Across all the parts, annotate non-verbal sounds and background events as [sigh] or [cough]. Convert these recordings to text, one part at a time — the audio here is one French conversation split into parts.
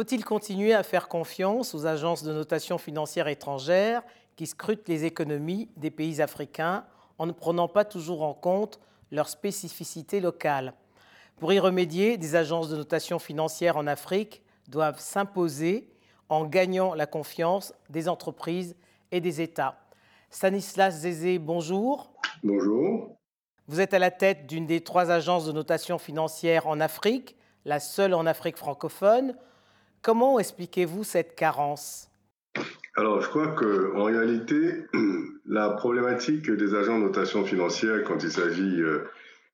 Faut-il continuer à faire confiance aux agences de notation financière étrangères qui scrutent les économies des pays africains en ne prenant pas toujours en compte leurs spécificités locales? Pour y remédier, des agences de notation financière en Afrique doivent s'imposer en gagnant la confiance des entreprises et des États. Stanislas Zézé, bonjour. Bonjour. Vous êtes à la tête d'une des trois agences de notation financière en Afrique, la seule en Afrique francophone. Comment expliquez-vous cette carence? Alors, je crois qu'en réalité, [clears throat] la problématique des agents de notation financière, quand il s'agit euh,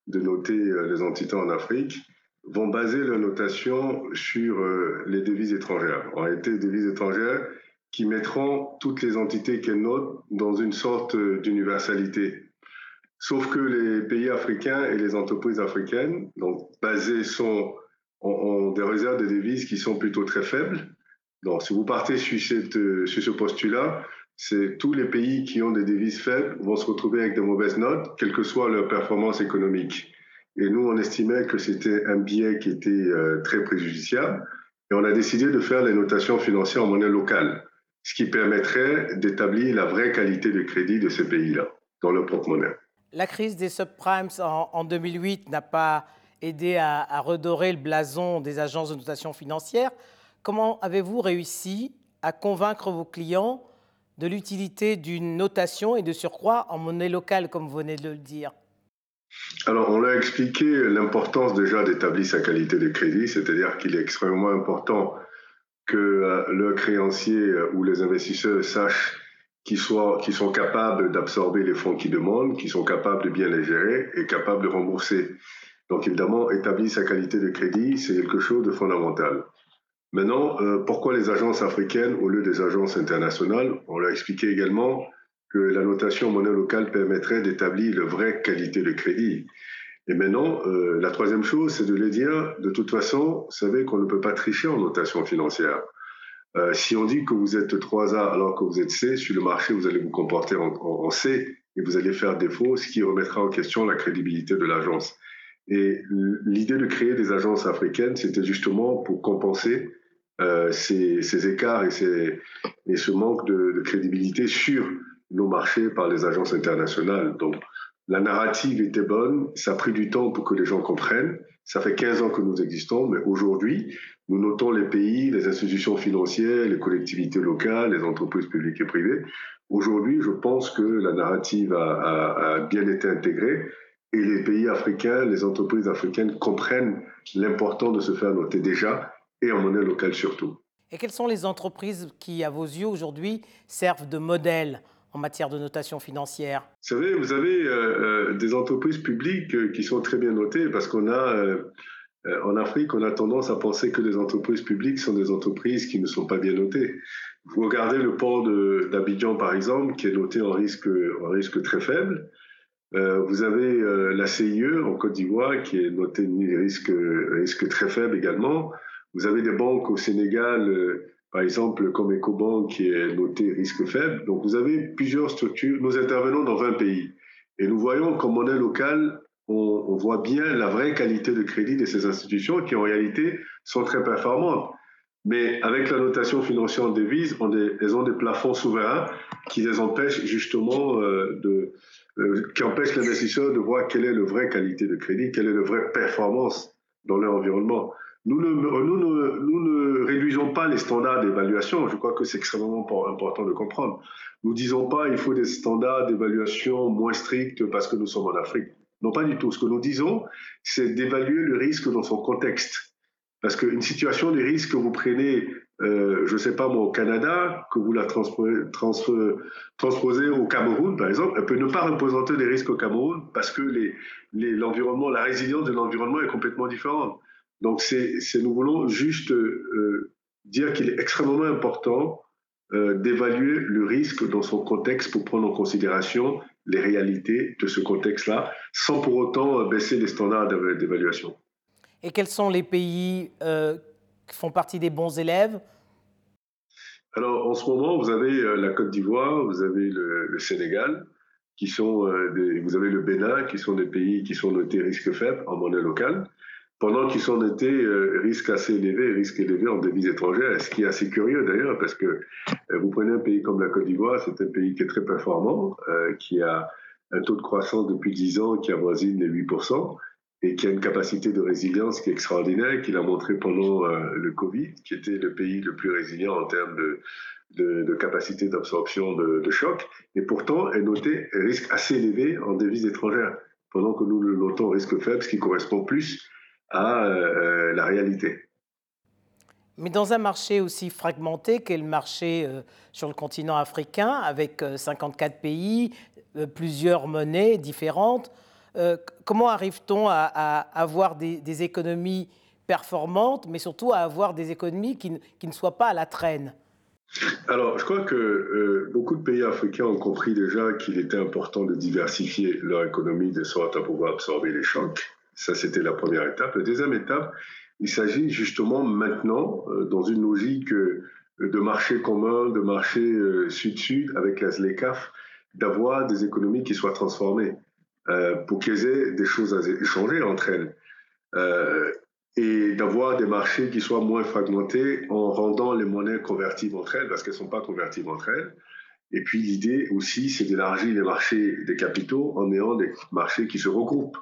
de noter euh, les entités en Afrique, vont baser leur notation sur euh, les devises étrangères. En réalité, les devises étrangères qui mettront toutes les entités qu'elles notent dans une sorte d'universalité. Sauf que les pays africains et les entreprises africaines, donc basées sont, ont des réserves de devises qui sont plutôt très faibles donc, si vous partez sur, ce postulat, c'est tous les pays qui ont des devises faibles vont se retrouver avec de mauvaises notes, quelle que soit leur performance économique. Et nous, on estimait que c'était un biais qui était euh, très préjudiciable. Et on a décidé de faire les notations financières en monnaie locale, ce qui permettrait d'établir la vraie qualité de crédit de ces pays-là dans leur propre monnaie. La crise des subprimes en, 2008 n'a pas aidé à, redorer le blason des agences de notation financière. Comment avez-vous réussi à convaincre vos clients de l'utilité d'une notation et de surcroît en monnaie locale, comme vous venez de le dire? Alors, on a expliqué l'importance déjà d'établir sa qualité de crédit, c'est-à-dire qu'il est extrêmement important que euh, le créancier euh, ou les investisseurs sachent qu'ils sont capables d'absorber les fonds qu'ils demandent, qu'ils sont capables de bien les gérer et capables de rembourser. Donc, évidemment, établir sa qualité de crédit, c'est quelque chose de fondamental. Maintenant, euh, pourquoi les agences africaines au lieu des agences internationales? On l'a expliqué également que la notation monnaie locale permettrait d'établir la vraie qualité de crédit. Et maintenant, euh, la troisième chose, c'est de les dire, de toute façon, vous savez qu'on ne peut pas tricher en notation financière. Euh, si on dit que vous êtes 3A alors que vous êtes C, sur le marché, vous allez vous comporter en C et vous allez faire défaut, ce qui remettra en question la crédibilité de l'agence. Et l'idée de créer des agences africaines, c'était justement pour compenser euh, ces, écarts et, et, ce manque de, crédibilité sur nos marchés par les agences internationales. Donc, la narrative était bonne, ça a pris du temps pour que les gens comprennent. Ça fait 15 ans que nous existons, mais aujourd'hui, nous notons les pays, les institutions financières, les collectivités locales, les entreprises publiques et privées. Aujourd'hui, je pense que la narrative a, a bien été intégrée et les pays africains, les entreprises africaines comprennent l'important de se faire noter déjà et en monnaie locale surtout. Et quelles sont les entreprises qui, à vos yeux, aujourd'hui, servent de modèle en matière de notation financière? Vous savez, vous avez euh, euh, des entreprises publiques euh, qui sont très bien notées parce qu'on a, en Afrique, on a tendance à penser que les entreprises publiques sont des entreprises qui ne sont pas bien notées. Vous regardez le port d'Abidjan, par exemple, qui est noté en risque, en risque très faible. Vous avez la CIE en Côte d'Ivoire qui est notée risque, risque très faible également. Vous avez des banques au Sénégal, euh, par exemple comme EcoBank qui est noté risque faible. Donc vous avez plusieurs structures. Nous intervenons dans 20 pays. Et nous voyons qu'en monnaie locale, on, voit bien la vraie qualité de crédit de ces institutions qui en réalité sont très performantes. Mais avec la notation financière en devise, elles ont des plafonds souverains qui les empêchent justement euh, de, euh, qui empêchent l'investisseur de voir quelle est la vraie qualité de crédit, quelle est la vraie performance dans leur environnement. Nous ne, nous, ne, nous ne, réduisons pas les standards d'évaluation. Je crois que c'est extrêmement important de comprendre. Nous ne disons pas il faut des standards d'évaluation moins stricts parce que nous sommes en Afrique. Non, pas du tout. Ce que nous disons, c'est d'évaluer le risque dans son contexte. Parce qu'une situation de risque que vous prenez, euh, je ne sais pas moi, au Canada, que vous la transposez au Cameroun, par exemple, elle peut ne pas représenter des risques au Cameroun parce que l'environnement, la résilience de l'environnement est complètement différente. Donc, c'est, nous voulons juste euh, dire qu'il est extrêmement important euh, d'évaluer le risque dans son contexte pour prendre en considération les réalités de ce contexte-là, sans pour autant baisser les standards d'évaluation. Et quels sont les pays font partie des bons élèves? Alors, en ce moment, vous avez la Côte d'Ivoire, vous avez le, Sénégal, qui sont des, vous avez le Bénin, qui sont des pays qui sont notés risque faible en monnaie locale. pendant qu'ils sont été euh, risque assez élevé, risque élevé en devises étrangères, ce qui est assez curieux d'ailleurs, parce que euh, vous prenez un pays comme la Côte d'Ivoire, c'est un pays qui est très performant, euh, qui a un taux de croissance depuis 10 ans qui avoisine les 8%, et qui a une capacité de résilience qui est extraordinaire, qu'il a montré pendant le Covid, qui était le pays le plus résilient en termes de, capacité d'absorption de, de choc, et pourtant est noté risque assez élevé en devises étrangères, pendant que nous le notons risque faible, ce qui correspond plus à euh, la réalité. Mais dans un marché aussi fragmenté qu'est le marché euh, sur le continent africain, avec 54 euh, pays, plusieurs monnaies différentes, comment arrive-t-on à, avoir des, économies performantes, mais surtout à avoir des économies qui, ne soient pas à la traîne? Alors, je crois que beaucoup de pays africains ont compris déjà qu'il était important de diversifier leur économie de sorte à pouvoir absorber les chocs. Ça, c'était la première étape. La deuxième étape, il s'agit justement maintenant, euh, dans une logique euh, de marché commun, de marché euh, sud-sud avec la ZLECAF, d'avoir des économies qui soient transformées pour qu'elles aient des choses à échanger entre elles. et d'avoir des marchés qui soient moins fragmentés en rendant les monnaies convertibles entre elles, parce qu'elles ne sont pas convertibles entre elles. Et puis l'idée aussi, c'est d'élargir les marchés des capitaux en ayant des marchés qui se regroupent.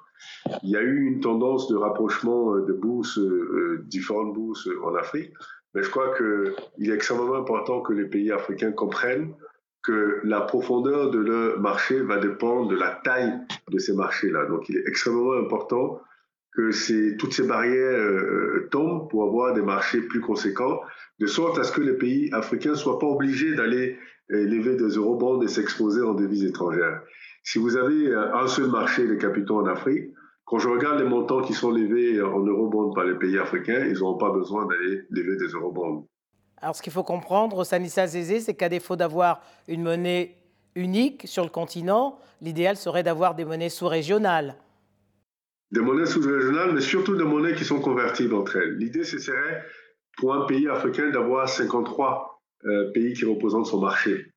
Il y a eu une tendance de rapprochement euh, de bourses, euh, euh, différentes bourses en Afrique, mais je crois qu'il est extrêmement important que les pays africains comprennent que la profondeur de leur marché va dépendre de la taille de ces marchés-là. Donc il est extrêmement important que ces, toutes ces barrières tombent pour avoir des marchés plus conséquents, de sorte à ce que les pays africains ne soient pas obligés d'aller lever des eurobonds et s'exposer en devises étrangères. Si vous avez euh, un seul marché de capitaux en Afrique, quand je regarde les montants qui sont levés en eurobonds par les pays africains, ils n'auront pas besoin d'aller lever des eurobonds. Alors, ce qu'il faut comprendre, Sanissa Zézé, c'est qu'à défaut d'avoir une monnaie unique sur le continent, l'idéal serait d'avoir des monnaies sous-régionales. Des monnaies sous-régionales, mais surtout des monnaies qui sont convertibles entre elles. L'idée, ce serait pour un pays africain d'avoir 53 euh, pays qui représentent son marché.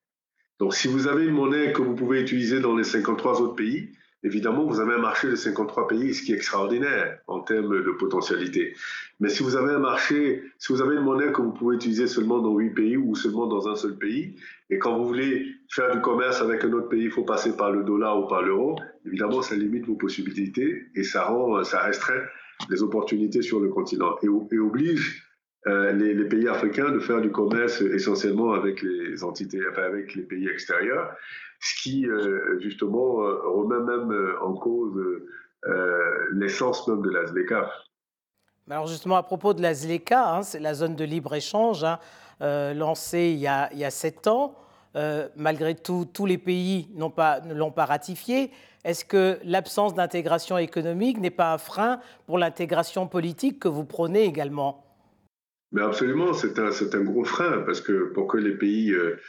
Donc, si vous avez une monnaie que vous pouvez utiliser dans les 53 autres pays, évidemment, vous avez un marché de 53 pays, ce qui est extraordinaire en termes de potentialité. Mais si vous avez un marché, si vous avez une monnaie que vous pouvez utiliser seulement dans 8 pays ou seulement dans un seul pays, et quand vous voulez faire du commerce avec un autre pays, il faut passer par le dollar ou par l'euro, évidemment, ça limite vos possibilités et ça rend, ça restreint les opportunités sur le continent et, oblige euh, les, pays africains de faire du commerce essentiellement avec les entités, avec les pays extérieurs, ce qui euh, justement euh, remet même en cause l'essence même de la ZLECA. Alors justement, à propos de la ZLECA, hein, c'est la zone de libre-échange hein, lancée il y, a, il y, a, sept ans. malgré tout, tous les pays pas, ne l'ont pas ratifiée. Est-ce que l'absence d'intégration économique n'est pas un frein pour l'intégration politique que vous prônez également? Mais absolument, c'est un, un, gros frein, parce que pour que les pays euh,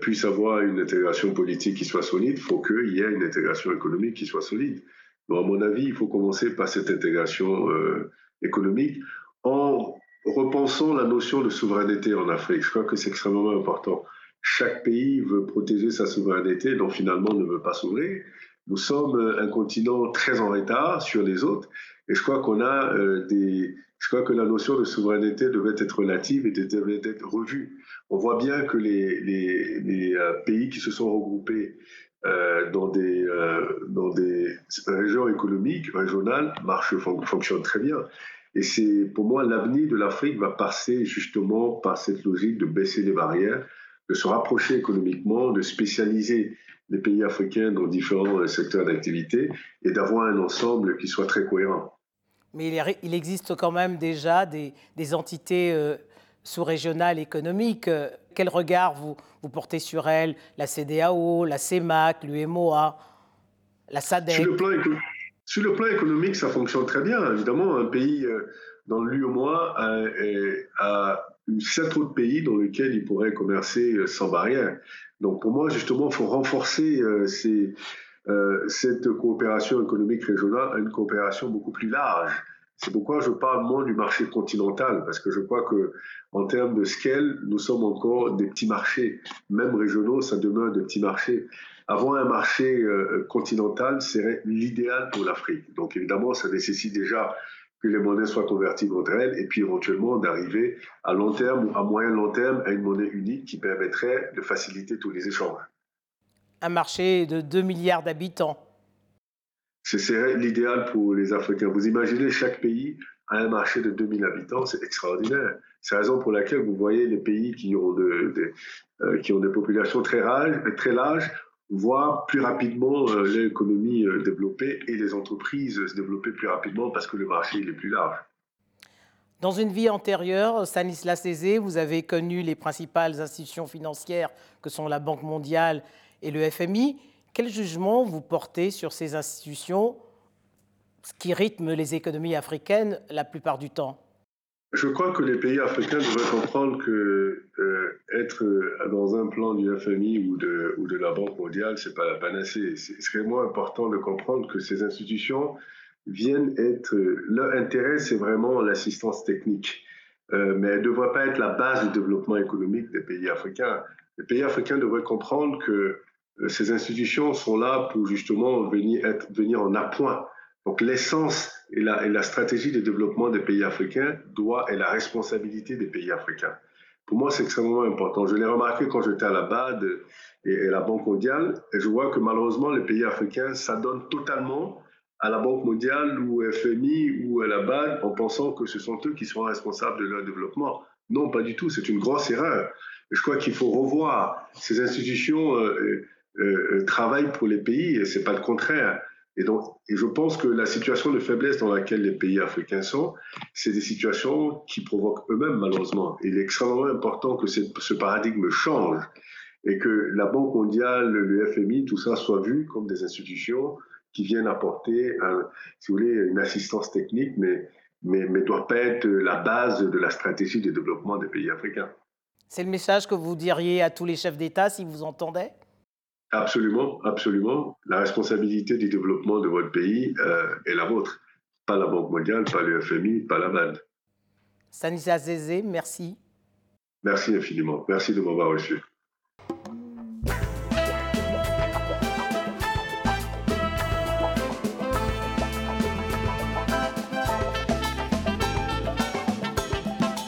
puissent avoir une intégration politique qui soit solide, il faut qu'il y ait une intégration économique qui soit solide. Donc, à mon avis, il faut commencer par cette intégration euh, économique en repensant la notion de souveraineté en Afrique. Je crois que c'est extrêmement important. Chaque pays veut protéger sa souveraineté, donc finalement ne veut pas s'ouvrir. Nous sommes un continent très en retard sur les autres, et je crois qu'on a euh, des, je crois que la notion de souveraineté devait être relative et devait être revue. On voit bien que les, euh, pays qui se sont regroupés euh, dans, des, euh, dans des régions économiques, régionales, marchent, fonctionnent très bien. Et c'est pour moi l'avenir de l'Afrique va passer justement par cette logique de baisser les barrières, de se rapprocher économiquement, de spécialiser les pays africains dans différents secteurs d'activité et d'avoir un ensemble qui soit très cohérent. Mais il existe quand même déjà des, entités euh, sous-régionales économiques. Quel regard vous, portez sur elles? La CDAO, la CEMAC, l'UMOA, la SADC sur le, plan économique, ça fonctionne très bien. Évidemment, un pays euh, dans l'UMOA a, a sept autres pays dans lesquels il pourrait commercer euh, sans barrière. Donc pour moi, justement, il faut renforcer ces euh, cette coopération économique régionale à une coopération beaucoup plus large. C'est pourquoi je parle moins du marché continental, parce que je crois que en termes de scale, nous sommes encore des petits marchés. Même régionaux, ça demeure des petits marchés. Avoir un marché euh, continental serait l'idéal pour l'Afrique. Donc évidemment, ça nécessite déjà que les monnaies soient converties contre elles, et puis éventuellement d'arriver à long terme ou à moyen long terme à une monnaie unique qui permettrait de faciliter tous les échanges. Un marché de 2 milliards d'habitants. C'est l'idéal pour les Africains. Vous imaginez chaque pays a un marché de 2000 habitants, c'est extraordinaire. C'est la raison pour laquelle vous voyez les pays qui ont, de, euh, qui ont des populations très, très larges voir plus rapidement euh, l'économie euh, développer et les entreprises se développer plus rapidement parce que le marché est plus large. Dans une vie antérieure, Stanislas Cézé, vous avez connu les principales institutions financières que sont la Banque mondiale et le FMI. Quel jugement vous portez sur ces institutions qui rythment les économies africaines la plupart du temps? Je crois que les pays africains devraient comprendre que euh, être dans un plan du FMI ou de, la Banque mondiale, c'est pas la panacée. C'est extrêmement important de comprendre que ces institutions viennent être. Leur intérêt, c'est vraiment l'assistance technique. Euh, mais elles ne devraient pas être la base du développement économique des pays africains. Les pays africains devraient comprendre que euh, ces institutions sont là pour justement venir, être, venir en appoint donc l'essence et la, et la, stratégie de développement des pays africains doit et la responsabilité des pays africains. Pour moi, c'est extrêmement important. Je l'ai remarqué quand j'étais à la BAD et, à la Banque mondiale, et je vois que malheureusement, les pays africains s'adonnent totalement à la Banque mondiale ou FMI ou à la BAD en pensant que ce sont eux qui sont responsables de leur développement. Non, pas du tout. C'est une grosse erreur. je crois qu'il faut revoir ces institutions euh, euh, euh, travaillent pour les pays et c'est pas le contraire. Et donc, et je pense que la situation de faiblesse dans laquelle les pays africains sont, c'est des situations qui provoquent eux-mêmes, malheureusement. il est extrêmement important que ce paradigme change et que la Banque mondiale, le FMI, tout ça soit vu comme des institutions qui viennent apporter, si vous voulez, une assistance technique, mais mais ne doit pas être la base de la stratégie de développement des pays africains. C'est le message que vous diriez à tous les chefs d'État si vous entendaient? Absolument, absolument. La responsabilité du développement de votre pays euh, est la vôtre. Pas la Banque mondiale, pas le FMI, pas la BAD. Stanislas Zézé, merci. Merci infiniment. Merci de m'avoir reçu.